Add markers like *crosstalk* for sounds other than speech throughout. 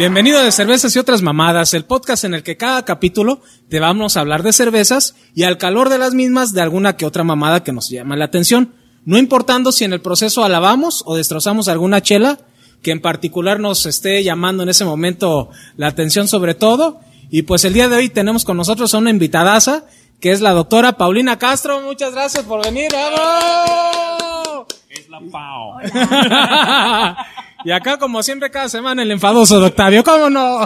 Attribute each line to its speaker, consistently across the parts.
Speaker 1: Bienvenido de Cervezas y otras mamadas, el podcast en el que cada capítulo te vamos a hablar de cervezas y al calor de las mismas de alguna que otra mamada que nos llama la atención. No importando si en el proceso alabamos o destrozamos alguna chela que en particular nos esté llamando en ese momento la atención sobre todo. Y pues el día de hoy tenemos con nosotros a una invitadaza que es la doctora Paulina Castro. Muchas gracias por venir. ¡Vamos!
Speaker 2: Es la PAO. *laughs*
Speaker 1: y acá, como siempre, cada semana el enfadoso de Octavio. ¿Cómo no?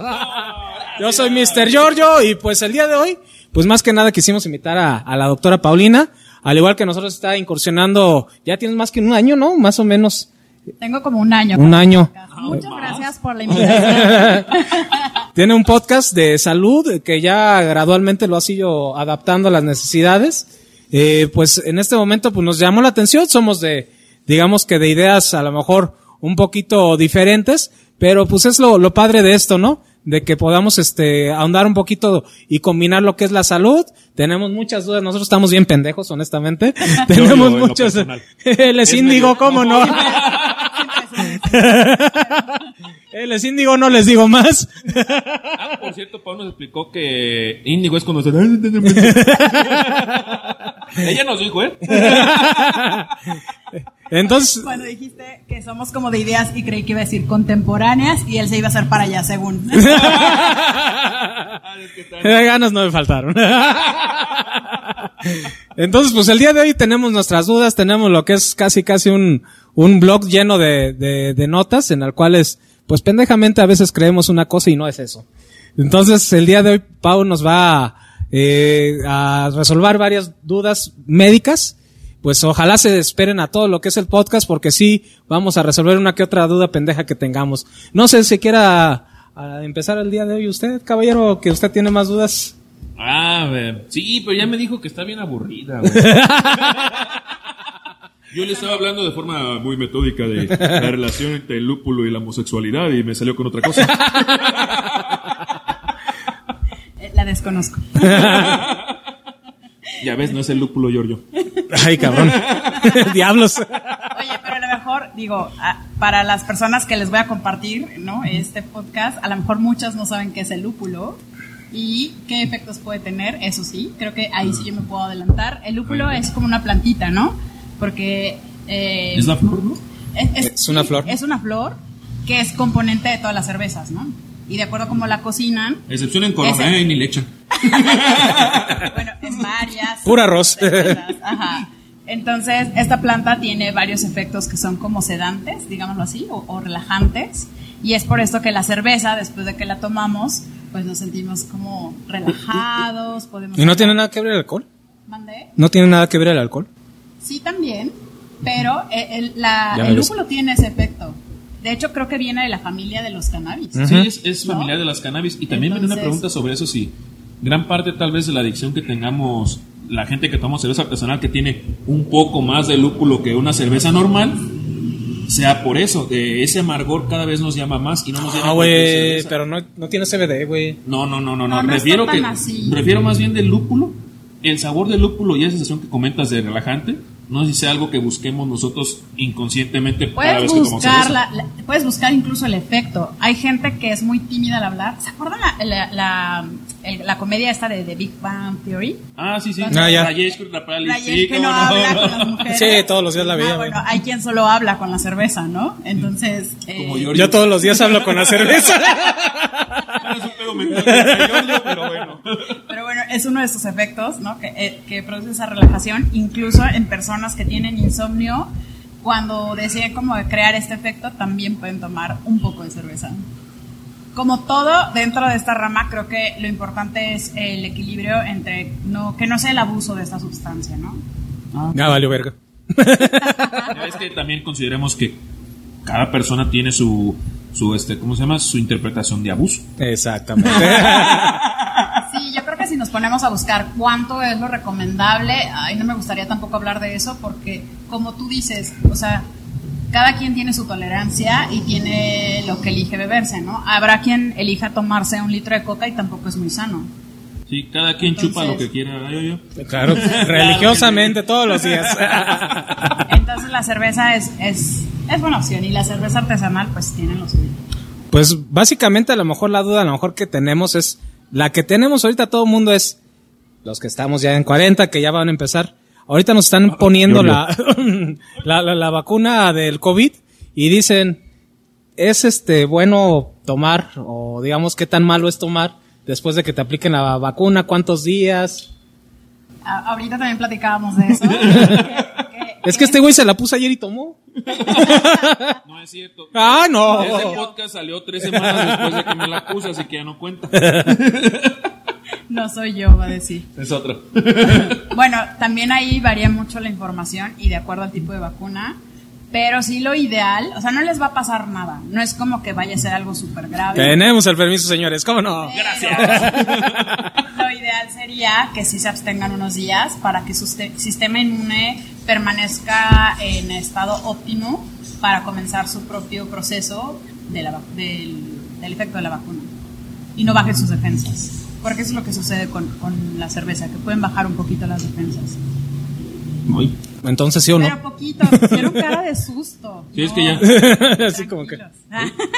Speaker 1: Yo soy Mr. Giorgio y pues el día de hoy, pues más que nada quisimos invitar a, a la doctora Paulina. Al igual que nosotros está incursionando, ya tienes más que un año, ¿no? Más o menos.
Speaker 3: Tengo como un año.
Speaker 1: Un año.
Speaker 3: Muchas gracias por la invitación. *laughs*
Speaker 1: Tiene un podcast de salud que ya gradualmente lo ha sido adaptando a las necesidades. Eh, pues en este momento pues nos llamó la atención. Somos de, digamos que de ideas a lo mejor un poquito diferentes, pero pues es lo, lo padre de esto, ¿no? De que podamos este ahondar un poquito y combinar lo que es la salud. Tenemos muchas dudas, nosotros estamos bien pendejos, honestamente. *laughs* Tenemos
Speaker 2: en lo
Speaker 1: muchos. *laughs* Él es
Speaker 2: Es
Speaker 1: índigo,
Speaker 2: medio-
Speaker 1: ¿cómo no? *laughs* Él es índigo, no les digo más.
Speaker 2: Ah, por cierto, Pau nos explicó que Índigo es cuando se... Ella nos dijo, ¿eh?
Speaker 1: Entonces, *laughs*
Speaker 3: Cuando dijiste que somos como de ideas y creí que iba a decir contemporáneas y él se iba a hacer para allá, según. *laughs*
Speaker 1: Eh, ganas no me faltaron. Entonces, pues el día de hoy tenemos nuestras dudas, tenemos lo que es casi casi un, un blog lleno de, de, de notas en el cuales, pues pendejamente a veces creemos una cosa y no es eso. Entonces, el día de hoy Pau nos va a, eh, a resolver varias dudas médicas. Pues ojalá se esperen a todo lo que es el podcast porque sí vamos a resolver una que otra duda pendeja que tengamos. No sé si quiera a empezar el día de hoy usted, caballero, que usted tiene más dudas.
Speaker 2: Ah, ver. Sí, pero ya me dijo que está bien aburrida, güey. *laughs* Yo le estaba hablando de forma muy metódica de la relación entre el lúpulo y la homosexualidad y me salió con otra cosa. *laughs*
Speaker 3: Eh, la desconozco. *laughs*
Speaker 2: Ya ves, no es el lúpulo, Giorgio.
Speaker 1: Ay, cabrón. *laughs* Diablos.
Speaker 3: Oye, pero a lo mejor, digo, a- para las personas que les voy a compartir, ¿no? Este podcast, a lo mejor muchas no saben qué es el lúpulo y qué efectos puede tener, eso sí, creo que ahí sí yo me puedo adelantar. El lúpulo es como una plantita, ¿no? Porque... eh,
Speaker 2: ¿Es la flor, no?
Speaker 3: Es,
Speaker 1: Es una flor.
Speaker 3: Es una flor que es componente de todas las cervezas, ¿no? Y de acuerdo a cómo la cocinan,
Speaker 2: Excepción en Corona,
Speaker 3: Ese.
Speaker 2: ¿eh? Ni le echan. *laughs*
Speaker 3: bueno, en varias.
Speaker 1: Pura arroz. *laughs*
Speaker 3: Ajá. Entonces, esta planta tiene varios efectos que son como sedantes, digámoslo así, o, o relajantes. Y es por esto que la cerveza, después de que la tomamos, pues nos sentimos como relajados, podemos...
Speaker 1: ¿Y no tiene nada que ver el alcohol?
Speaker 3: ¿Mandé?
Speaker 1: ¿No tiene nada que ver el alcohol?
Speaker 3: Sí, también, pero eh, el, la- el lúpulo tiene ese efecto. De hecho, creo que viene de la familia de los cannabis.
Speaker 2: Sí, es, es
Speaker 3: ¿No?
Speaker 2: familiar de las cannabis. Y también viene una
Speaker 3: Entonces-
Speaker 2: pregunta sobre eso, si gran parte tal vez de la adicción que tengamos la gente que toma cerveza artesanal que tiene un poco más de lúpulo que una cerveza normal, sea por eso, que ese amargor cada vez nos llama más y no nos llama
Speaker 1: Ah, güey, pero no, no tiene CBD, güey.
Speaker 2: No, no, no, no, no.
Speaker 3: No, no
Speaker 2: refiero que
Speaker 3: así.
Speaker 2: refiero más bien del lúpulo. El sabor del lúpulo y esa sensación que comentas de relajante, no sé si sea algo que busquemos nosotros inconscientemente cada
Speaker 3: Puedes
Speaker 2: vez que tomamos
Speaker 3: buscar, la- la- puedes buscar incluso el efecto. Hay gente que es muy tímida al hablar. ¿Se acuerdan la, la, la, el- la comedia esta de, de Big Bang Theory?
Speaker 2: Ah, sí, sí.
Speaker 1: Ah, ya.
Speaker 2: Rayesh
Speaker 3: Rayesh
Speaker 2: sí,
Speaker 3: que
Speaker 2: cómo
Speaker 3: no habla con las *laughs* mujeres.
Speaker 1: Sí, todos los días la veía,
Speaker 3: Ah, bueno, hay quien solo habla con la cerveza, ¿no? Entonces, eh,
Speaker 2: Como yo.
Speaker 1: Yo todos los días hablo con la cerveza. *laughs*
Speaker 2: Pedo mental pero bueno.
Speaker 3: Pero bueno, es uno de esos efectos, ¿no? Que, eh, que produce esa relajación, incluso en personas que tienen insomnio, cuando deciden como crear este efecto, también pueden tomar un poco de cerveza. Como todo dentro de esta rama, creo que lo importante es el equilibrio entre no, que no sea el abuso de esta sustancia, ¿no?
Speaker 1: Ya valió verga.
Speaker 2: Ya Es que también consideremos que cada persona tiene su, su este, ¿cómo se llama? Su interpretación de abuso.
Speaker 1: Exactamente. *laughs*
Speaker 3: Sí, yo creo que si nos ponemos a buscar cuánto es lo recomendable, ay, no me gustaría tampoco hablar de eso porque, como tú dices, o sea, cada quien tiene su tolerancia y tiene lo que elige beberse, ¿no? Habrá quien elija tomarse un litro de coca y tampoco es muy sano.
Speaker 2: Sí, cada quien chupa lo que quiera. Yo, yo.
Speaker 1: claro, religiosamente todos los días. *laughs*
Speaker 3: Entonces la cerveza es, es, es buena opción y la cerveza artesanal pues tiene lo suyo.
Speaker 1: Pues básicamente a lo mejor la duda a lo mejor que tenemos es, la que tenemos ahorita todo el mundo es, los que estamos ya en 40, que ya van a empezar, ahorita nos están poniendo la, *laughs* la, la, la vacuna del COVID y dicen, es este bueno tomar, o digamos qué tan malo es tomar después de que te apliquen la vacuna, cuántos días.
Speaker 3: A- ahorita también platicábamos de eso. *laughs*
Speaker 1: Es que este güey se la puso ayer y tomó. *laughs*
Speaker 2: No es cierto.
Speaker 1: Ah, no.
Speaker 2: Ese podcast salió tres semanas después de que me la puse, así que ya no cuenta.
Speaker 3: No soy yo, va a decir.
Speaker 2: Es otro.
Speaker 3: Bueno, también ahí varía mucho la información y de acuerdo al tipo de vacuna. Pero sí lo ideal, o sea, no les va a pasar nada. No es como que vaya a ser algo súper grave.
Speaker 1: Tenemos el permiso, señores, ¿cómo no? *laughs*
Speaker 3: Lo ideal sería que sí se abstengan unos días para que su ste- sistema inmune permanezca en estado óptimo para comenzar su propio proceso de la del, del efecto de la vacuna y no bajen sus defensas. Porque eso es lo que sucede con, con la cerveza, que pueden bajar un poquito las defensas.
Speaker 2: Ay,
Speaker 1: Entonces sí o
Speaker 3: Pero
Speaker 1: no.
Speaker 3: poquito, hicieron cara de susto.
Speaker 2: Sí, es que ya. *laughs*
Speaker 1: Así como que.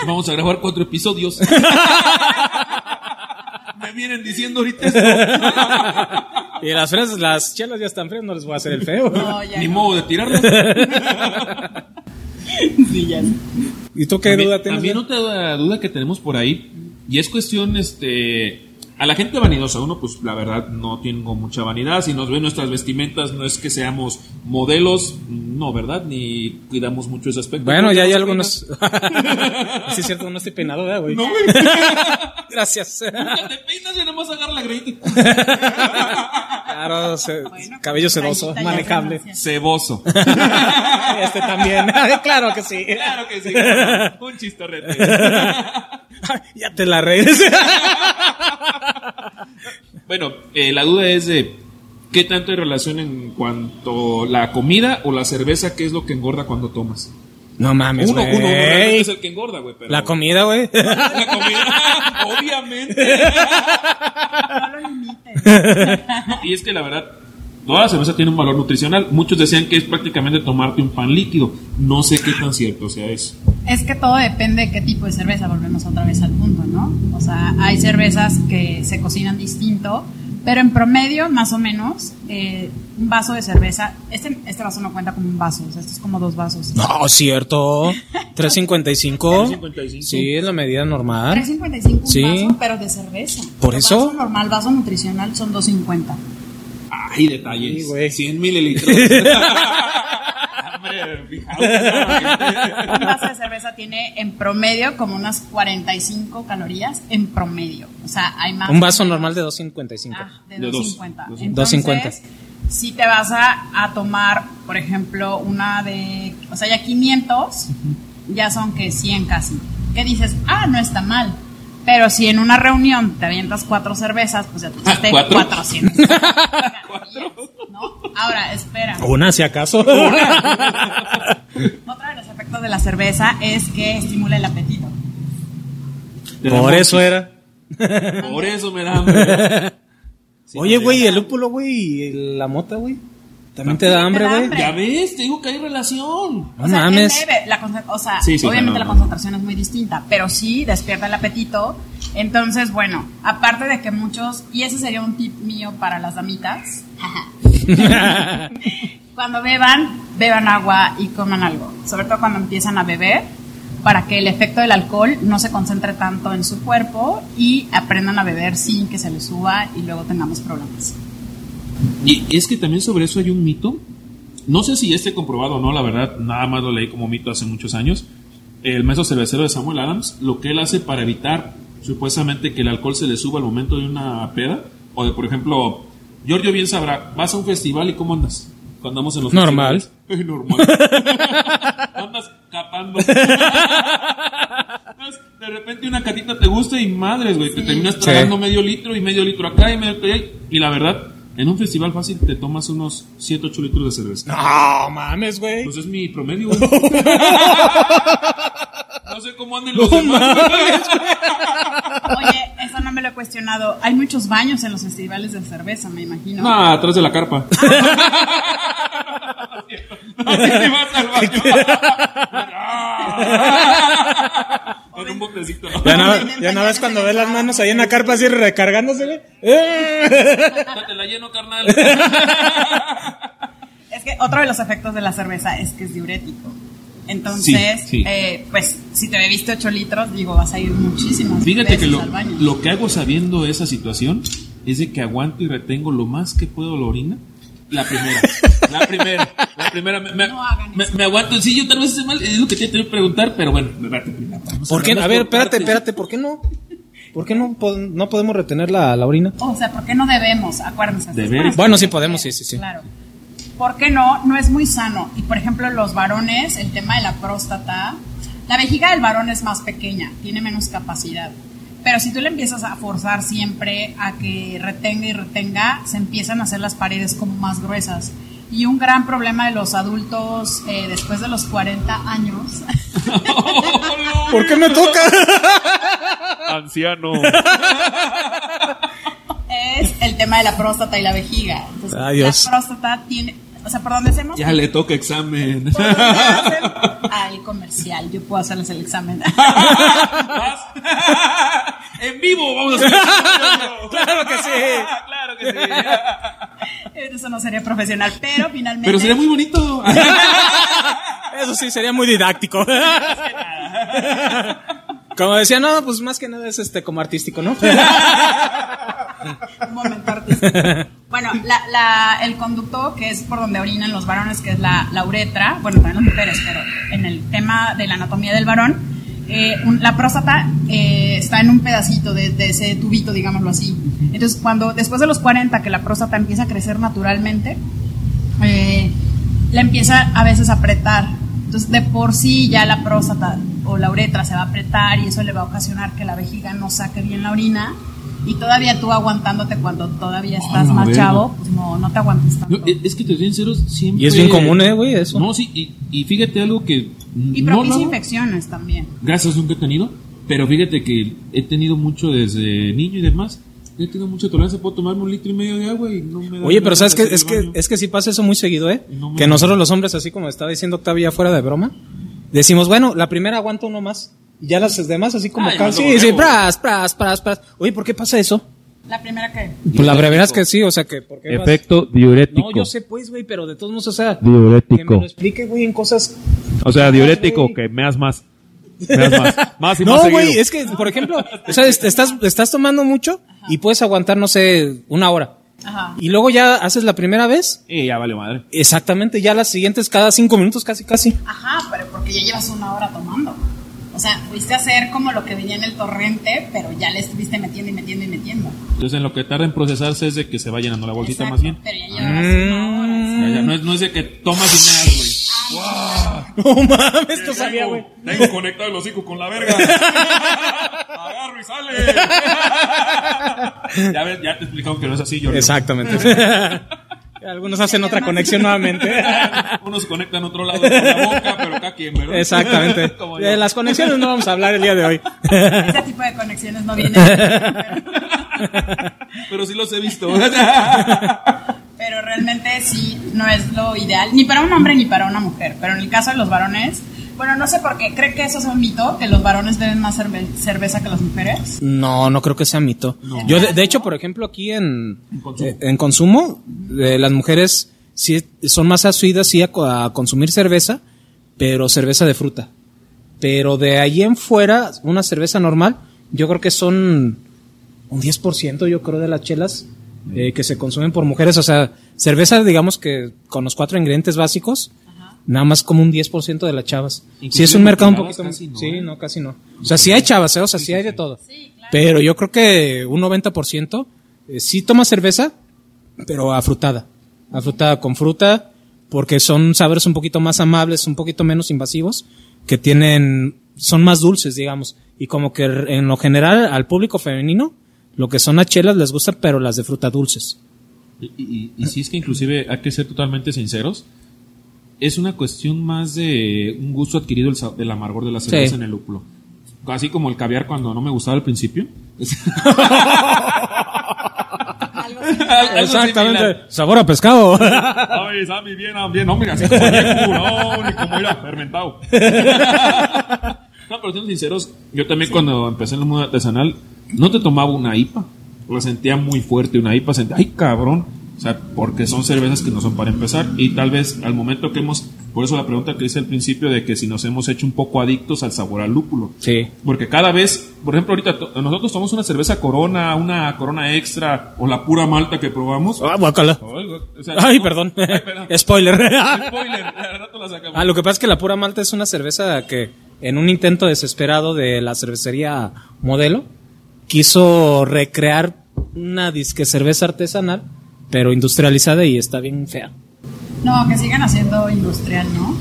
Speaker 2: Vamos a grabar cuatro episodios. *laughs* me vienen diciendo ahorita esto. *laughs*
Speaker 1: Y las fresas, las chelas ya están frías, no les voy a hacer el feo.
Speaker 3: No, ya
Speaker 2: Ni
Speaker 3: no.
Speaker 2: modo de tirarlas.
Speaker 3: Sí, ya.
Speaker 1: ¿Y tú qué
Speaker 2: También-
Speaker 1: duda tienes?
Speaker 2: También otra duda que tenemos por ahí, y es cuestión, este, a la gente vanidosa, uno pues la verdad no tengo mucha vanidad, si nos ven nuestras vestimentas no es que seamos modelos, no, ¿verdad? Ni cuidamos mucho ese aspecto.
Speaker 1: Bueno, ya hay
Speaker 2: Nos
Speaker 1: algunos. *laughs* sí, es cierto, no estoy peinado, ¿verdad, güey?
Speaker 2: peinas. No, güey. *laughs*
Speaker 1: Gracias.
Speaker 2: Nunca te peinas y nada más agarra la greñita. *laughs*
Speaker 1: Claro, *laughs* se-
Speaker 3: Bueno,
Speaker 1: cabello sedoso, manejable.
Speaker 2: Ceboso. *laughs*
Speaker 1: Este también. *laughs* claro que sí.
Speaker 2: claro que sí. Un chistorrete.
Speaker 1: ya te la reís.
Speaker 2: Bueno, eh, la duda es de qué tanto hay relación en cuanto la comida o la cerveza, qué es lo que engorda cuando tomas.
Speaker 1: No mames,
Speaker 2: Uno, uno,
Speaker 1: güey.
Speaker 2: uno realmente es el que engorda, güey. pero-
Speaker 1: La comida, güey. *laughs*
Speaker 2: La comida, *laughs* obviamente.
Speaker 3: No lo limites.
Speaker 2: Y es que la verdad, toda la cerveza tiene un valor nutricional. Muchos decían que es prácticamente tomarte un pan líquido. No sé qué tan cierto sea eso.
Speaker 3: Es que todo depende de qué tipo de cerveza, volvemos otra vez al punto, ¿no? O sea, hay cervezas que se cocinan distinto, pero en promedio, más o menos, eh, un vaso de cerveza, este, este vaso no cuenta como un vaso, o sea, esto es como dos vasos.
Speaker 1: No, cierto. *laughs* 355.
Speaker 2: 3.55.
Speaker 1: Sí, es la medida normal.
Speaker 3: 3.55 un
Speaker 1: Sí.
Speaker 3: vaso, pero de cerveza.
Speaker 1: ¿Por
Speaker 3: El
Speaker 1: eso?
Speaker 3: Vaso normal, vaso nutricional son 2.50.
Speaker 2: Ay, detalles.
Speaker 1: Sí, güey.
Speaker 2: 100 mililitros. *laughs* Hombre, fijaos.
Speaker 3: Un vaso de cerveza tiene en promedio como unas 45 calorías en promedio. O sea, hay más.
Speaker 1: Un vaso normal de 255.
Speaker 3: Ah, de
Speaker 2: De
Speaker 3: 250.
Speaker 2: dos.
Speaker 3: Entonces,
Speaker 1: 250.
Speaker 3: si te vas a, a tomar, por ejemplo, una de, o sea, ya 500, ya son que 100 casi. ¿Qué dices? Ah, no está mal. Pero si en una reunión te avientas cuatro cervezas, pues ya te echaste
Speaker 2: ¿Cuatro?
Speaker 3: 400. *laughs* ¿No? Ahora, espera.
Speaker 1: Una, si acaso. *laughs*
Speaker 3: Otro de los efectos de la cerveza es que estimula el apetito.
Speaker 1: Por eso era.
Speaker 2: Por eso me da *laughs* hambre. Sí,
Speaker 1: Oye, güey, el lúpulo, güey, y la mota, güey. También te da hambre, güey.
Speaker 2: Ya ves, te digo que hay relación.
Speaker 1: No
Speaker 3: o sea,
Speaker 1: mames.
Speaker 3: es leve, la o sea,
Speaker 2: Sí, sí,
Speaker 3: obviamente
Speaker 2: no,
Speaker 3: la
Speaker 2: no.
Speaker 3: concentración es muy distinta, pero sí despierta el apetito. Entonces, bueno, aparte de que muchos, y ese sería un tip mío para las damitas, *laughs* cuando beban, beban agua y coman algo, sobre todo cuando empiezan a beber, para que el efecto del alcohol no se concentre tanto en su cuerpo y aprendan a beber sin que se les suba y luego tengamos problemas.
Speaker 2: Y es que también sobre eso hay un mito. No sé si esté comprobado o no, la verdad, nada más lo leí como mito hace muchos años. El maestro cervecero de Samuel Adams, lo que él hace para evitar supuestamente que el alcohol se le suba al momento de una peda, o de, por ejemplo, Giorgio bien sabrá, vas a un festival y ¿cómo andas? Cuando andamos en los
Speaker 1: Normal.
Speaker 2: festivales. *laughs* Eh, normal. *laughs* andas capando. de repente una catita te gusta y madres, güey, te terminas tragando medio litro y medio litro acá y medio litro allá. Y la verdad, en un festival fácil te tomas unos 7, 8 litros de cerveza.
Speaker 1: No mames, güey.
Speaker 2: Pues es mi promedio, *laughs* güey. No sé cómo anden los demás.
Speaker 3: Oye, eso no me lo he cuestionado. Hay muchos baños en los festivales de cerveza, me imagino.
Speaker 2: No, atrás de la carpa. *laughs* Así te vas al baño. *laughs*
Speaker 1: Ya no, *laughs* ya no ves cuando ves las manos ahí en la carpa así recargándose, güey. ¡Eh!
Speaker 2: Te la lleno, carnal. *laughs*
Speaker 3: Es que otro de los efectos de la cerveza es que es diurético. Entonces,
Speaker 2: Sí, sí.
Speaker 3: eh, pues si te bebiste 8 litros, digo, vas a ir muchísimas
Speaker 2: Fíjate que lo,
Speaker 3: al baño.
Speaker 2: lo que hago sabiendo esa situación es de que aguanto y retengo lo más que puedo la orina. La primera, la primera, la primera. Me, me-
Speaker 3: No hagan
Speaker 2: me-
Speaker 3: eso.
Speaker 2: me aguanto. Sí, yo tal vez esté mal, es lo que te tengo que preguntar, pero bueno, espérate, primero, vamos
Speaker 1: ¿Por qué? A ver, espérate,
Speaker 2: partes.
Speaker 1: espérate, ¿por qué no? ¿Por qué no, no podemos retener la, la orina?
Speaker 3: O sea, ¿por qué no debemos? Acuérdense.
Speaker 1: Bueno, sí podemos, sí, sí, sí.
Speaker 3: Claro. ¿Por qué no? No es muy sano. Y por ejemplo, los varones, el tema de la próstata, la vejiga del varón es más pequeña, tiene menos capacidad. Pero si tú le empiezas a forzar siempre a que retenga y retenga, se empiezan a hacer las paredes como más gruesas. Y un gran problema de los adultos eh, después de los 40 años *laughs*
Speaker 1: ¿Por qué me toca? *laughs*
Speaker 2: Anciano.
Speaker 3: es el tema de la próstata y la vejiga. Entonces,
Speaker 1: Ay, Dios.
Speaker 3: la próstata tiene, o sea, por donde hacemos
Speaker 2: Ya le toca examen.
Speaker 3: por donde hacen *laughs* al comercial, yo puedo hacerles el examen.
Speaker 2: En vivo, vamos a hacer. *laughs*
Speaker 1: Claro que sí.
Speaker 2: claro que sí.
Speaker 3: Eso no sería profesional, pero finalmente.
Speaker 2: Pero sería muy bonito. *laughs*
Speaker 1: Eso sí, sería muy didáctico. Como decía, no, pues más que nada es este como artístico, ¿no?
Speaker 3: Un momento artístico. Bueno, la, la- el conducto que es por donde orinan los varones, que es la, la uretra, bueno, también las mujeres, pero en el tema de la anatomía del varón, eh, la próstata eh, está en un pedacito de, de ese tubito, digámoslo así. Entonces, cuando después de los 40 que la próstata empieza a crecer naturalmente, eh, la empieza a veces a apretar. Entonces, de por sí ya la próstata o la uretra se va a apretar y eso le va a ocasionar que la vejiga no saque bien la orina. Y todavía tú aguantándote cuando todavía estás
Speaker 2: la
Speaker 3: más chavo, pues no, no te aguantes tanto.
Speaker 2: No, es que te soy sincero, siempre.
Speaker 1: Y es bien común, ¿eh, güey? Eso.
Speaker 2: No, sí, y, y fíjate algo que.
Speaker 3: y
Speaker 2: no
Speaker 3: propicia
Speaker 2: hago,
Speaker 3: infecciones también.
Speaker 2: Gracias, nunca he tenido. Pero fíjate que he tenido mucho desde niño y demás. He tenido mucha tolerancia, puedo tomarme un litro y medio de agua y no me da
Speaker 1: Oye, pero ¿sabes
Speaker 2: hacer
Speaker 1: Es que, es que sí pasa eso muy seguido, ¿eh?
Speaker 2: No
Speaker 1: Que nosotros los hombres, así como estaba diciendo Octavia fuera de broma, decimos, bueno, la primera aguanta uno más. Y ya las demás así como
Speaker 2: Ay,
Speaker 1: acá,
Speaker 2: no,
Speaker 1: sí,
Speaker 2: no,
Speaker 1: sí,
Speaker 2: no.
Speaker 1: pras, pras, pras, pras. Oye, ¿por qué pasa eso?
Speaker 3: La primera que...
Speaker 1: Pues la brevedad es que sí, o sea que... ¿por qué vas-
Speaker 4: Efecto diurético.
Speaker 1: No, yo sé pues, güey, pero de todos modos, o sea... Que
Speaker 4: Diurético.
Speaker 1: me lo explique, güey, en cosas...
Speaker 4: O sea, diurético,
Speaker 1: güey.
Speaker 4: que meas más. Meas más. *laughs* Más y más
Speaker 1: No, güey, es que, por ejemplo, o sea, est- estás, estás tomando mucho y puedes aguantar, no sé, una hora.
Speaker 3: Ajá.
Speaker 1: Y luego ya haces la primera vez,
Speaker 2: Eh, ya vale madre.
Speaker 1: exactamente, ya las siguientes cada cinco minutos, casi, casi.
Speaker 3: Ajá, pero porque ya llevas una hora tomando. O sea, fuiste a hacer como lo que venía en el torrente, pero ya le estuviste metiendo y metiendo y metiendo.
Speaker 2: Entonces, en lo que tarda en procesarse es de que se va llenando la bolsita
Speaker 3: Exacto,
Speaker 2: más bien.
Speaker 3: Pero ya llevas una hora. sí.
Speaker 2: Ya, ya, no, es, no es de que tomas y meas, güey.
Speaker 1: No mames, esto sabía, güey.
Speaker 2: Tengo conectado el hocico con la verga. Agarro y sale. ya ves, ya te explicaron que no es así, yo
Speaker 1: Exactamente. *laughs* Algunos hacen otra conexión nuevamente. *laughs*
Speaker 2: Unos conectan otro lado con la boca, pero cada quien, ¿verdad?
Speaker 1: Exactamente. *laughs* De las conexiones no vamos a hablar el día de hoy.
Speaker 3: Ese tipo de conexiones no vienen. *laughs*
Speaker 2: Pero sí los he visto.
Speaker 3: Pero realmente sí, no es lo ideal, ni para un hombre ni para una mujer. Pero en el caso de los varones, bueno, no sé por qué, ¿cree que eso es un mito? ¿Que los varones beben más cerve- cerveza que las mujeres?
Speaker 1: No, no creo que sea mito. Yo, de, de hecho, por ejemplo, aquí en,
Speaker 2: En consumo.
Speaker 1: eh, en consumo, eh, las mujeres sí son más asiduas sí a, co- a consumir cerveza, pero cerveza de fruta. Pero de ahí en fuera, una cerveza normal, yo creo que son un 10%, yo creo, de las chelas eh, que se consumen por mujeres. O sea, cerveza, digamos que con los cuatro ingredientes básicos, nada más como un 10% de las chavas. Si
Speaker 2: Inclusive
Speaker 1: es un mercado un poquito...
Speaker 2: casi no,
Speaker 1: sí,
Speaker 2: ¿eh?
Speaker 1: no, casi no. O sea, sí hay chavas, ¿eh? o sea, sí, hay de todo.
Speaker 3: Sí, claro.
Speaker 1: Pero yo creo que un 90% eh, sí toma cerveza, pero afrutada. Afrutada con fruta, porque son sabores un poquito más amables, un poquito menos invasivos, que tienen, son más dulces, digamos. Y como que en lo general al público femenino, lo que son las chelas les gusta, pero las de fruta dulces.
Speaker 2: Y, y, y sí es que inclusive hay que ser totalmente sinceros. Es una cuestión más de un gusto adquirido del amargor de la cerveza
Speaker 1: Sí.
Speaker 2: en el lúpulo. Así como el caviar cuando no me gustaba al principio.
Speaker 3: Algo
Speaker 1: Exactamente. Sabor a pescado.
Speaker 2: Ay, Sammy, bien, ah, bien, hombre, así como no, ni como era, fermentado. No, pero siendo sinceros, yo también cuando empecé en el mundo artesanal, no te tomaba una IPA. La sentía muy fuerte una IPA, sentía, ay cabrón. O sea, porque son cervezas que no son para empezar. Y tal vez al momento que hemos, por eso la pregunta que hice al principio de que si nos hemos hecho un poco adictos al sabor al lúpulo.
Speaker 1: Sí.
Speaker 2: Porque cada vez, por ejemplo, ahorita nosotros tomamos una cerveza corona, una corona extra o la pura malta que probamos.
Speaker 1: Ah, guácala.
Speaker 2: Ay, o sea,
Speaker 1: Ay,
Speaker 2: no-
Speaker 1: perdón.
Speaker 2: Ay, *laughs* perdón.
Speaker 1: Spoiler.
Speaker 2: Spoiler, la.
Speaker 1: Ah, lo que pasa es que la pura malta es una cerveza que, en un intento desesperado de la cervecería modelo, quiso recrear una disque cerveza artesanal, pero industrializada y está bien fea.
Speaker 3: No, que sigan haciendo industrial, ¿no?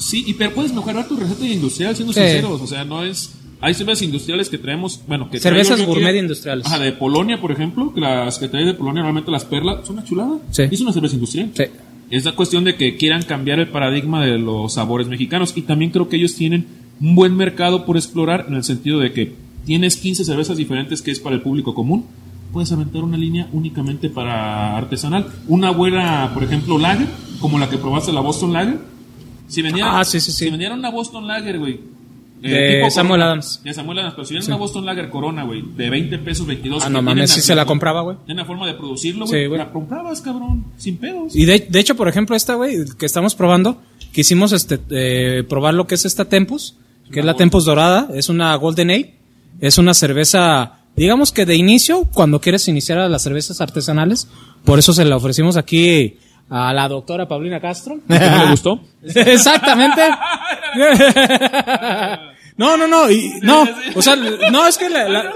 Speaker 2: Sí, y pero puedes mejorar tu receta de industrial siendo
Speaker 1: Sí.
Speaker 2: sinceros. O sea, no es. Hay cervezas industriales que traemos, bueno, que
Speaker 1: Cervezas gourmet
Speaker 2: aquí-
Speaker 1: industriales.
Speaker 2: Ajá, de Polonia, por ejemplo, que las que traes de Polonia, normalmente las perlas, son una chulada.
Speaker 1: Sí.
Speaker 2: Es una cerveza industrial.
Speaker 1: Sí.
Speaker 2: Es la cuestión de que quieran cambiar el paradigma de los sabores mexicanos. Y también creo que ellos tienen un buen mercado por explorar en el sentido de que tienes 15 cervezas diferentes que es para el público común. Puedes aventar una línea únicamente para artesanal. Una buena, por ejemplo, lager, como la que probaste, la Boston Lager. Si vendieran,
Speaker 1: Ah, sí, sí, sí.
Speaker 2: Si vendieran una Boston Lager, güey. eh,
Speaker 1: De Samuel
Speaker 2: Corona,
Speaker 1: Adams.
Speaker 2: De Samuel Adams. Pero si una Boston Lager Corona, güey, de 20 pesos, 22.
Speaker 1: Ah, no mames, sí
Speaker 2: la-
Speaker 1: se la compraba, güey.
Speaker 2: Tienen la forma de producirlo,
Speaker 1: Sí,
Speaker 2: güey.
Speaker 1: güey.
Speaker 2: la comprabas, cabrón. Sin pedos.
Speaker 1: Y de, de hecho, por ejemplo, esta, güey, que estamos probando, quisimos este, eh, probar lo que es esta Tempus, que es la Tempus dorada, es una Golden Ale, es una cerveza, digamos que de inicio, cuando quieres iniciar a las cervezas artesanales, por eso se la ofrecimos aquí a la doctora Paulina Castro.
Speaker 2: ¿No le gustó? *laughs*
Speaker 1: Exactamente. No, no, no, y, no, o sea, no, es que la, la- *laughs*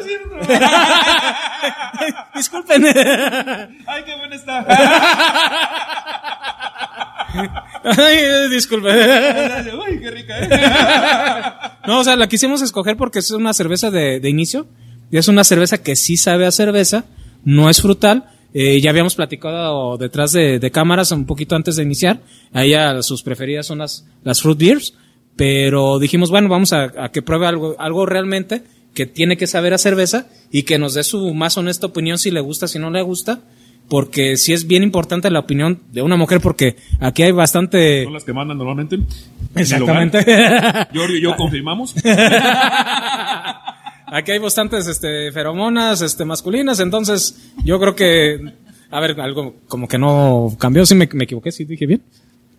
Speaker 1: disculpen.
Speaker 2: Ay, qué buena está.
Speaker 1: Ay, eh, disculpe.
Speaker 2: Ay, qué rica, ¿eh?
Speaker 1: No, o sea, la quisimos escoger porque es una cerveza de, de inicio. Es una cerveza que sí sabe a cerveza, no es frutal. Eh, ya habíamos platicado detrás de, de cámaras un poquito antes de iniciar. A ella sus preferidas son las, las fruit beers. Pero dijimos, bueno, vamos a, a que pruebe algo, algo realmente que tiene que saber a cerveza y que nos dé su más honesta opinión si le gusta, si no le gusta. Porque sí es bien importante la opinión de una mujer porque aquí hay bastante...
Speaker 2: Son las que mandan normalmente.
Speaker 1: Exactamente.
Speaker 2: hogar. Yorio y yo *laughs* confirmamos. *laughs*
Speaker 1: Aquí hay bastantes este, feromonas este, masculinas, entonces yo creo que. A ver, algo como que no cambió, sí me, me equivoqué, sí dije bien.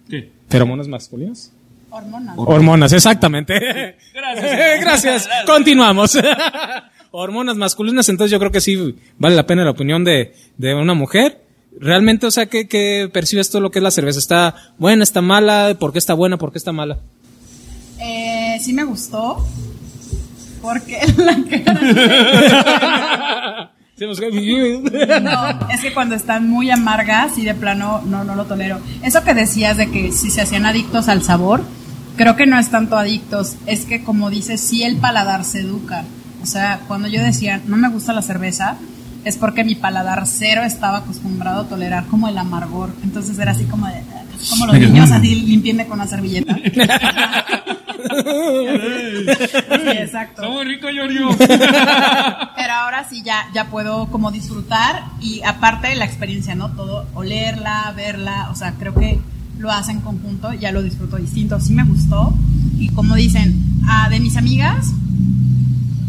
Speaker 2: ¿Qué?
Speaker 1: ¿Feromonas masculinas?
Speaker 3: Hormonas.
Speaker 1: Hormonas, exactamente. *laughs*
Speaker 2: Gracias. *laughs*
Speaker 1: Gracias, continuamos. *laughs* Hormonas masculinas, entonces yo creo que sí vale la pena la opinión de, de una mujer. Realmente, o sea, ¿qué, ¿qué percibes todo lo que es la cerveza? ¿Está buena, está mala? ¿Por qué está buena? ¿Por qué está mala?
Speaker 3: Eh, sí me gustó. Porque *laughs* la cara. *laughs*
Speaker 1: Sí, pues,
Speaker 3: No, es que cuando están muy amargas y de plano no, no lo tolero. Eso que decías de que si se hacían adictos al sabor, creo que no es tanto adictos, es que como dices, sí el paladar se educa. O sea, cuando yo decía, no me gusta la cerveza, es porque mi paladar cero estaba acostumbrado a tolerar como el amargor. Entonces era así como de, como los niños así limpienme con una servilleta. *laughs* Sí, exacto.
Speaker 2: Está muy rico, Yorio. *laughs*
Speaker 3: Pero ahora sí ya, ya puedo como disfrutar y aparte la experiencia, ¿no? Todo, olerla, verla, o sea, creo que lo hace en conjunto, ya lo disfruto distinto, sí me gustó. Y como dicen, a de mis amigas,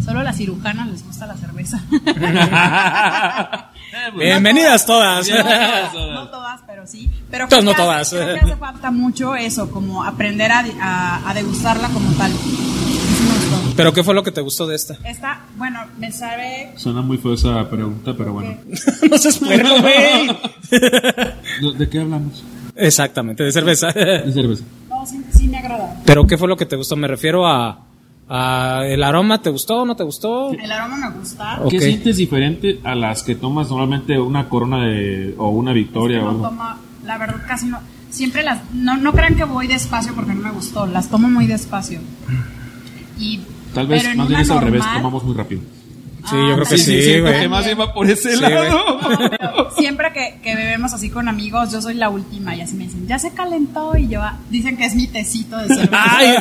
Speaker 3: solo a las cirujanas les gusta la cerveza. *laughs*
Speaker 1: Bienvenidas todas.
Speaker 3: no todas, pero sí. Pero
Speaker 1: Todas,
Speaker 3: creo
Speaker 1: no
Speaker 3: que
Speaker 1: todas.
Speaker 3: hace- creo que hace falta mucho eso, como aprender a, a- a degustarla como tal. Y sí me gustó.
Speaker 1: ¿Pero qué fue lo que te gustó de esta?
Speaker 3: Esta, bueno, me sabe
Speaker 2: Suena muy feo esa pregunta, pero bueno. *laughs*
Speaker 1: no se espera, güey.
Speaker 2: ¿De, de qué hablamos?
Speaker 1: Exactamente, de cerveza.
Speaker 2: De cerveza.
Speaker 3: No, sí, sí me agrada.
Speaker 1: ¿Pero qué fue lo que te gustó? Me refiero a, a el aroma, ¿te gustó o no te gustó?
Speaker 3: El aroma me gusta.
Speaker 2: ¿Qué sientes diferente a las que tomas normalmente una corona de, o una victoria o
Speaker 3: no
Speaker 2: algo?
Speaker 3: tomo, la verdad casi no. Siempre las, no, no crean que voy despacio porque no me gustó, las tomo muy despacio. Y,
Speaker 2: Tal vez más bien es al revés, tomamos muy rápido.
Speaker 1: Sí, yo creo que sí, güey.
Speaker 2: que más bien va por ese
Speaker 1: Sí,
Speaker 2: lado. *laughs*
Speaker 3: Siempre que, que bebemos así con amigos, yo soy la última y así me dicen, ya se calentó y yo, dicen que es mi tecito de cerveza. *laughs*
Speaker 1: Ay,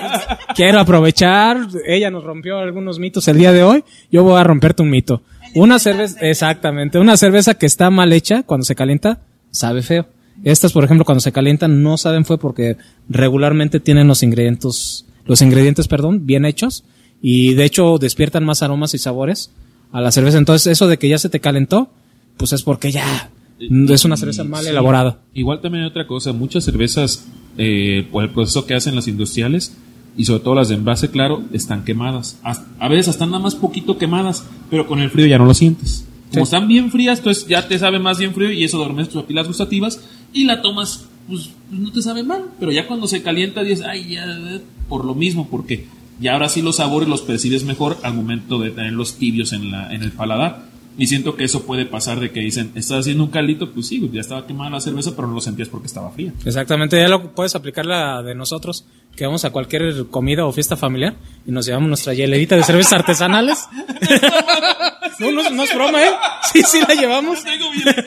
Speaker 1: quiero aprovechar, ella nos rompió algunos mitos el día de hoy, yo voy a romperte un mito. Una cerveza, exactamente, una cerveza que está mal hecha cuando se calienta, sabe feo. Estas, por ejemplo, cuando se calientan no saben feo porque regularmente tienen los ingredientes, los ingredientes, perdón, bien hechos y de hecho despiertan más aromas y sabores a la cerveza. Entonces eso de que ya se te calentó, pues es porque ya es una cerveza mal
Speaker 2: Sí.
Speaker 1: elaborada.
Speaker 2: Igual también hay otra cosa, muchas cervezas, eh, por el proceso que hacen las industriales, y sobre todo las de envase claro, están quemadas. As- A veces están nada más poquito quemadas, pero con el frío ya no lo sientes. Como
Speaker 1: Sí.
Speaker 2: están bien frías, entonces ya te sabe más bien frío y eso adormece tus papilas gustativas y la tomas, pues, pues, no te sabe mal. Pero ya cuando se calienta dices, ay, ya, eh", por lo mismo, porque ya ahora sí los sabores los percibes mejor al momento de tenerlos tibios en, la, en el paladar. Y siento que eso puede pasar de que dicen, estás haciendo un caldito, pues sí, ya estaba quemada la cerveza, pero no lo sentías porque estaba fría.
Speaker 1: Exactamente, ya lo puedes aplicar la de nosotros, que vamos a cualquier comida o fiesta familiar y nos llevamos nuestra hielerita de cervezas artesanales. *laughs* no, no, no es broma, ¿eh? Sí, sí la llevamos.
Speaker 3: Me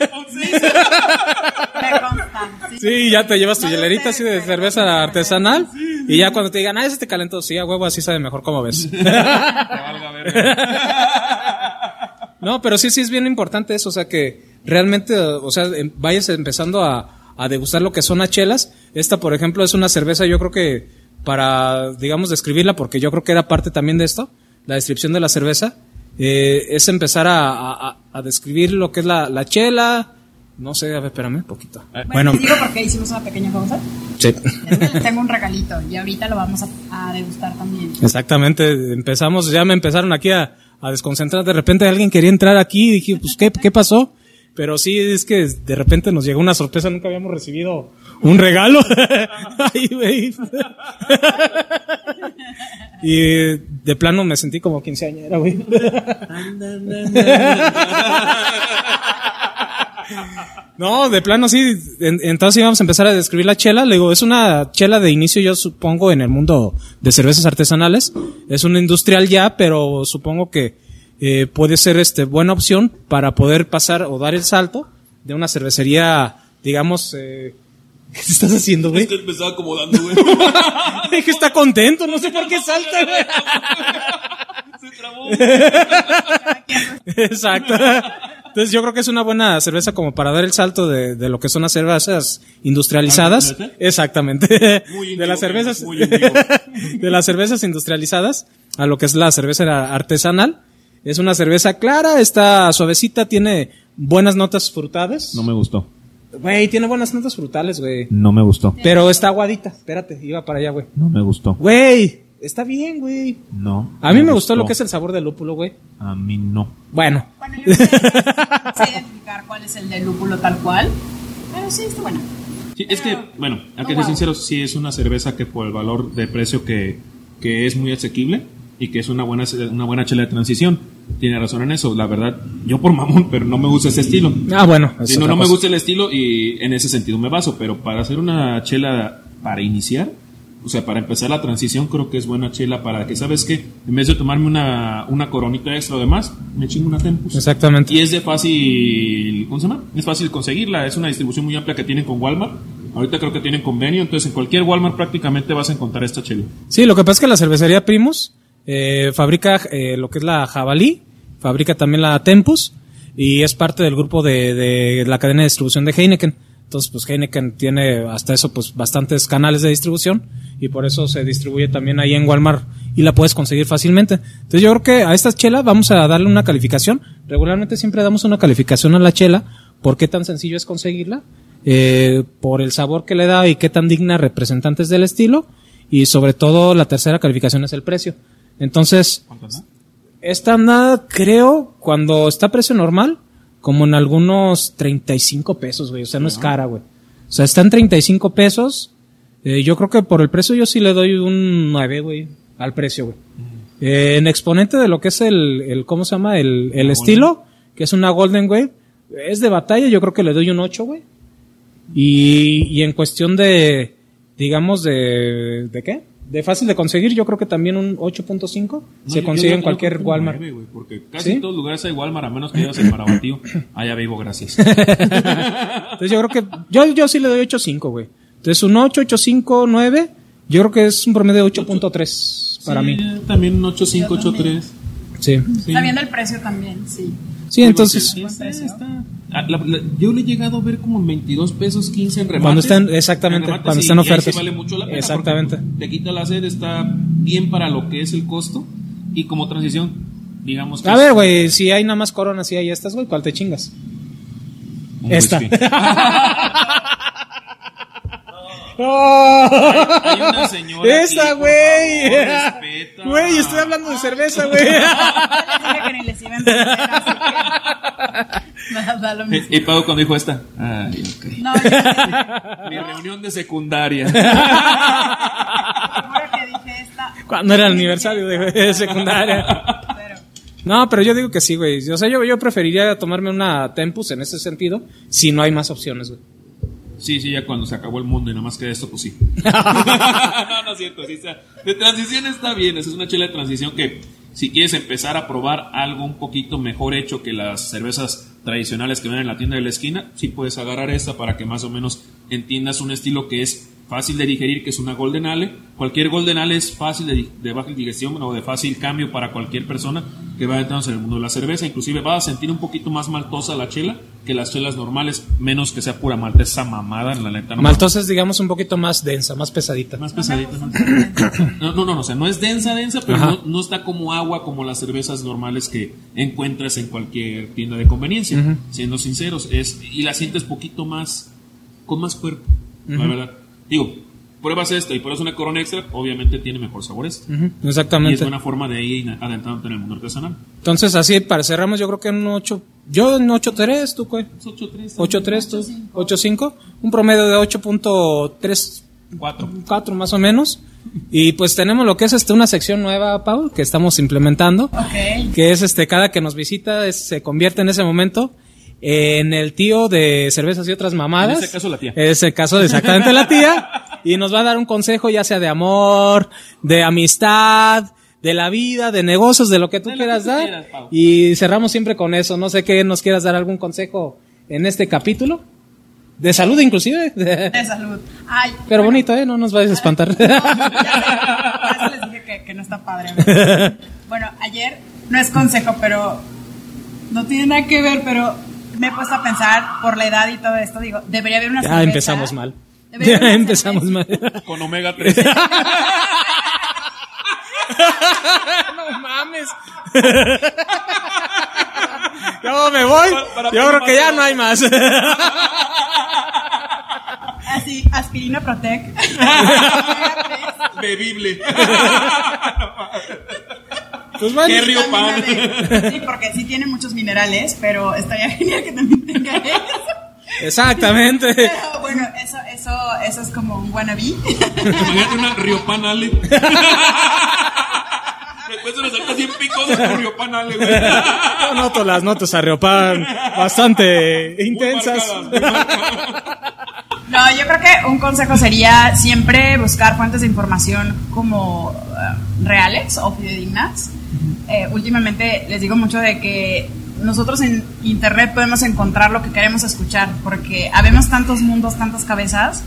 Speaker 3: consta. Sí.
Speaker 1: Ya te llevas tu hielerita así de cerveza artesanal y ya cuando te digan, ah, ese te calentó, sí, a huevo, así sabe mejor, como ves? *laughs* *laughs* No, pero sí, sí es bien importante eso, o sea que realmente, o sea, em- vayas empezando a, a degustar lo que son las chelas. Esta, por ejemplo, es una cerveza, yo creo que para, digamos, describirla, porque yo creo que era parte también de esto, la descripción de la cerveza, eh, es empezar a, a- a- describir lo que es la, la chela. No sé, a ver, espérame un poquito.
Speaker 3: Bueno,
Speaker 1: Bueno,
Speaker 3: les digo porque hicimos una pequeña pausa.
Speaker 1: sí.
Speaker 3: Es que les tengo un regalito y ahorita lo vamos a, a degustar también.
Speaker 1: Exactamente, empezamos, ya me empezaron aquí a, a desconcentrar, de repente alguien quería entrar aquí y dije, pues, ¿qué, qué pasó? Pero sí, es que de repente nos llegó una sorpresa, nunca habíamos recibido un regalo. *laughs* Ay, y de plano me sentí como quinceañera, güey. No, de plano sí. En- entonces íbamos a empezar a describir la chela. Le digo, es una chela de inicio, yo supongo, en el mundo de cervezas artesanales. Es una industrial ya, pero supongo que eh, puede ser este buena opción para poder pasar o dar el salto de una cervecería, digamos. Eh, *laughs* ¿Qué te estás haciendo, güey?
Speaker 2: Es que él me estaba acomodando, güey. *laughs*
Speaker 1: Es que está contento, no sé por qué salta, güey.
Speaker 2: Se trabó. *laughs*
Speaker 1: Exacto. Entonces yo creo que es una buena cerveza como para dar el salto de, de lo que son las cervezas industrializadas.
Speaker 2: ¿Ah,
Speaker 1: Exactamente.
Speaker 2: Muy *laughs*
Speaker 1: De las cervezas.
Speaker 2: muy. *laughs*
Speaker 1: De las cervezas industrializadas a lo que es la cerveza artesanal. Es una cerveza clara, está suavecita, tiene buenas notas frutales.
Speaker 2: No me gustó.
Speaker 1: Güey, tiene buenas notas frutales, güey.
Speaker 2: No me gustó.
Speaker 1: Pero está aguadita. Espérate, iba para allá, güey.
Speaker 2: No me gustó.
Speaker 1: Güey, está bien, güey.
Speaker 2: No.
Speaker 1: A mí me gustó lo que es el sabor del lúpulo, güey.
Speaker 2: A mí no.
Speaker 1: Bueno,
Speaker 3: Bueno, yo no sé, *laughs* identificar cuál es el de lúpulo tal cual. Pero sí, está buena.
Speaker 2: Sí, es que, bueno, hay que
Speaker 3: No,
Speaker 2: ser
Speaker 3: wow.
Speaker 2: sinceros, sí es una cerveza que por el valor de precio que, que es muy asequible y que es una buena, una buena chela de transición. Tiene razón en eso, la verdad, yo por mamón, pero no me gusta ese estilo.
Speaker 1: ah, bueno.
Speaker 2: Si no, no me gusta el estilo y en ese sentido me baso, pero para hacer una chela para iniciar, o sea, para empezar la transición, creo que es buena chela para que, ¿sabes qué? En vez de tomarme una, una coronita extra o demás, me chingo una Tempus.
Speaker 1: Exactamente.
Speaker 2: Y es de fácil, ¿cómo se llama? Es fácil conseguirla, es una distribución muy amplia que tienen con Walmart. Ahorita creo que tienen convenio, entonces en cualquier Walmart prácticamente vas a encontrar esta chela.
Speaker 1: Sí, lo que pasa es que la cervecería Primus eh, fabrica eh, lo que es la Jabalí, fabrica también la Tempus y es parte del grupo de, de la cadena de distribución de Heineken. Entonces, pues Heineken tiene hasta eso pues bastantes canales de distribución y por eso se distribuye también ahí en Walmart y la puedes conseguir fácilmente. Entonces, yo creo que a esta chela vamos a darle una calificación. Regularmente siempre damos una calificación a la chela por qué tan sencillo es conseguirla, eh, por el sabor que le da y qué tan digna representantes del estilo y sobre todo la tercera calificación es el precio. Entonces, esta anda, creo, cuando está a precio normal, como en algunos 35 pesos, güey. O sea, no es cara, güey. O sea, está en 35 pesos. Eh, yo creo que por el precio yo sí le doy un 9, güey, al precio, güey. Eh, en exponente de lo que es el, el ¿cómo se llama? El, el estilo, que es una Golden Wave, es de batalla, yo creo que le doy un 8, güey. Y, y en cuestión de, digamos, de, ¿de qué? De fácil de conseguir, yo creo que también un 8.5 se consigue en cualquier Walmart.
Speaker 2: porque casi
Speaker 1: ¿Sí?
Speaker 2: en todos lugares hay Walmart, a menos que vayas en *laughs* Marabatío. Allá vivo, gracias.
Speaker 1: Entonces yo creo que, yo, yo sí le doy 8.5, güey. Entonces un 8, 8.5, 9, yo creo que es un promedio de 8.3 para
Speaker 2: Sí,
Speaker 1: mí.
Speaker 2: También un 85,
Speaker 3: Yo también.
Speaker 2: 83.
Speaker 1: Sí.
Speaker 2: Sí.
Speaker 3: Está viendo el precio también, sí.
Speaker 1: Sí, entonces,
Speaker 2: Sí, está- está- la- la- yo le he llegado a ver como en 22 pesos 15 en remates.
Speaker 1: Cuando están- exactamente,
Speaker 2: remates,
Speaker 1: cuando
Speaker 2: y-
Speaker 1: están
Speaker 2: y ahí sí
Speaker 1: ofertas.
Speaker 2: vale mucho la pena
Speaker 1: Exactamente.
Speaker 2: Te quita la sed, está bien para lo que es el costo. Y como transición, digamos que
Speaker 1: A
Speaker 2: es
Speaker 1: ver, güey, si hay nada más coronas y hay estas, güey, ¿cuál te chingas?
Speaker 2: un
Speaker 1: Esta. *laughs* ¡Oh!
Speaker 2: Hay una señora
Speaker 1: Esa, güey. Güey, estoy hablando de cerveza, güey. *laughs* *laughs*
Speaker 3: Da, lo
Speaker 2: Y,
Speaker 3: mismo.
Speaker 2: y Pau cuando dijo esta. Ay, ok.
Speaker 3: No, *laughs* yo
Speaker 2: Mi reunión de secundaria. *laughs*
Speaker 3: juro que dije esta.
Speaker 1: Cuando era el aniversario de, de secundaria.
Speaker 3: Pero,
Speaker 1: No, pero yo digo que sí, güey. O sea, yo, yo preferiría tomarme una Tempus en ese sentido si no hay más opciones, güey.
Speaker 2: Sí, sí, ya cuando se acabó el mundo y nada más queda esto, pues sí. *laughs* *laughs* no, no es cierto. Sí, está- de transición está bien. esa Es una chela de transición que si quieres empezar a probar algo un poquito mejor hecho que las cervezas tradicionales que ven en la tienda de la esquina, sí puedes agarrar esta para que más o menos entiendas un estilo que es fácil de digerir, que es una Golden Ale. Cualquier Golden Ale es fácil de, baja digestión o de fácil cambio para cualquier persona que va entrando en el mundo de la cerveza. Inclusive vas a sentir un poquito más maltosa la chela que las chelas normales, menos que sea pura malta. Esa mamada, la neta. no
Speaker 1: Maltosa es, digamos, un poquito más densa, más pesadita.
Speaker 2: más pesadita. ¿no? *coughs* No, no, no, o sea, no es densa, densa, pero no está como agua como las cervezas normales que encuentras en cualquier tienda de conveniencia. Siendo sinceros, es y la sientes poquito más con más cuerpo, la verdad. Digo, pruebas esta y pruebas una Corona Extra, obviamente tiene mejor sabor esta.
Speaker 1: Ujú,
Speaker 2: Y es
Speaker 1: Exactamente.
Speaker 2: buena forma de ir adentrándote en el mundo artesanal.
Speaker 1: Entonces, así, para cerramos, yo creo que en un 8. Yo en 8.3, tú, güey.
Speaker 2: Es 8.3.
Speaker 1: 8.3, tú. 8.5. Un promedio de 8.3
Speaker 2: 4.
Speaker 1: 4 más o menos. Y pues tenemos lo que es este una sección nueva, Paul, que estamos implementando,
Speaker 3: ok.
Speaker 1: que es este cada que nos visita es- se convierte en ese momento en el tío de cervezas y otras mamadas.
Speaker 2: En ese caso, la tía.
Speaker 1: En ese caso de exactamente la tía *laughs* y nos va a dar un consejo ya sea de amor, de amistad, de la vida, de negocios, de lo que tú quieras
Speaker 2: que tú
Speaker 1: dar.
Speaker 2: Pau.
Speaker 1: y cerramos siempre con eso. No sé qué nos quieras dar algún consejo en este capítulo. De salud inclusive. *laughs*
Speaker 3: De salud. Ay,
Speaker 1: Pero
Speaker 3: bueno,
Speaker 1: bonito, ¿eh? No nos vayas a espantar. *laughs*
Speaker 3: No, ya sé, por eso les dije que, que no está padre. ¿verdad? Bueno, ayer no es consejo, pero no tiene nada que ver, pero me he puesto a pensar por la edad y todo esto. Digo, debería haber una
Speaker 1: ya
Speaker 3: cerveza.
Speaker 1: empezamos mal. Ya empezamos
Speaker 3: cerveza.
Speaker 1: mal. *laughs*
Speaker 2: Con omega 3. *laughs*
Speaker 1: no mames. *laughs* Yo me voy.
Speaker 2: Para- para
Speaker 1: Yo creo que ya no hay más.
Speaker 3: Así, aspirina Protec.
Speaker 2: Bebible.
Speaker 1: Pues bueno.
Speaker 2: Qué río pan.
Speaker 3: Sí, porque sí tiene muchos minerales, pero estaría *laughs* genial que también tenga eso.
Speaker 1: Exactamente.
Speaker 3: Pero bueno, eso, eso, eso es como un wannabe.
Speaker 2: Imagínate una *laughs* Riopan Ale. Después se me salta 100 picos de tu Riopan Ale, güey.
Speaker 1: Yo noto las notas a Riopan bastante
Speaker 2: Muy
Speaker 1: intensas.
Speaker 2: marcadas, muy marcadas.
Speaker 3: No, yo creo que un consejo sería siempre buscar fuentes de información como eh, reales o fidedignas. Eh, últimamente les digo mucho de que nosotros en internet podemos encontrar lo que queremos escuchar, porque habemos tantos mundos, tantas cabezas,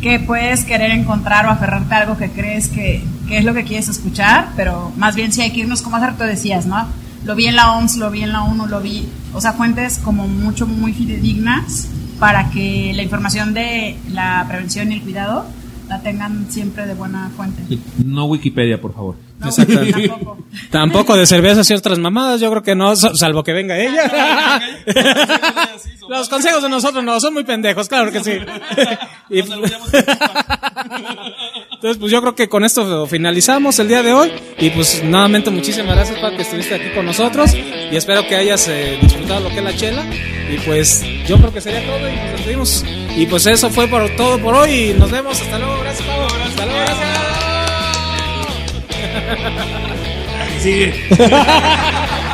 Speaker 3: que puedes querer encontrar o aferrarte a algo que crees que, que es lo que quieres escuchar, pero más bien sí hay que irnos, como hace rato decías, ¿no? Lo vi en la OMS, lo vi en la ONU, lo vi, o sea, fuentes como mucho, muy fidedignas para que la información de la prevención y el cuidado la tengan siempre de buena fuente.
Speaker 2: No Wikipedia, por favor.
Speaker 3: No, tampoco.
Speaker 1: Tampoco de cervezas y otras mamadas, yo creo que no, salvo que venga ella. *laughs* Los consejos de nosotros no, son muy pendejos, claro que sí. *laughs* Y- entonces, pues yo creo que con esto finalizamos el día de hoy. Y pues nuevamente muchísimas gracias para que estuviste aquí con nosotros. Y espero que hayas eh, disfrutado lo que es la chela. Y pues yo creo que sería todo y nos despedimos. Y pues eso fue por todo por hoy. Y nos vemos. Hasta luego. Gracias, Pablo. Hasta luego. Gracias.
Speaker 2: Sigue. *laughs*